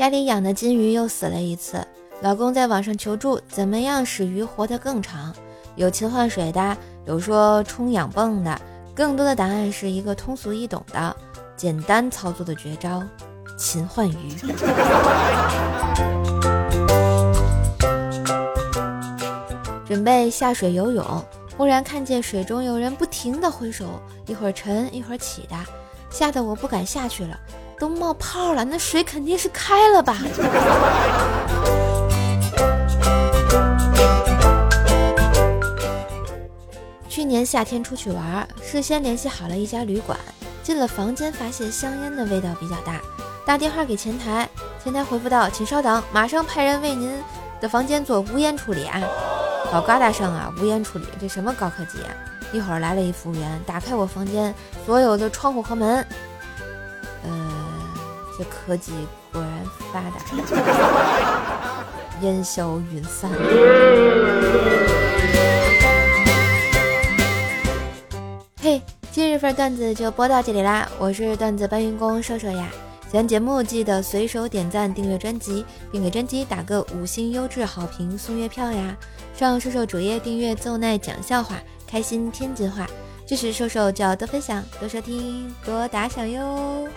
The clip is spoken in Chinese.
家里养的金鱼又死了一次，老公在网上求助，怎么样使鱼活得更长？有勤换水的，有说充氧泵的，更多的答案是一个通俗易懂的、简单操作的绝招：勤换鱼。准备下水游泳，忽然看见水中有人不停地挥手，一会儿沉一会儿起的，吓得我不敢下去了。都冒泡了，那水肯定是开了吧？去年夏天出去玩，事先联系好了一家旅馆，进了房间发现香烟的味道比较大，打电话给前台，前台回复道：“请稍等，马上派人为您的房间做无烟处理啊！”好高大上啊，无烟处理，这什么高科技啊？一会儿来了一服务员，打开我房间所有的窗户和门，呃。这科技果然发达，烟消云散。嘿，今日份段子就播到这里啦！我是段子搬运工瘦瘦呀，喜欢节目记得随手点赞、订阅专辑，并给专辑打个五星优质好评送月票呀！上瘦瘦主页订阅奏奈讲笑话，开心天津话，支持瘦瘦就要多分享、多收听、多打赏哟！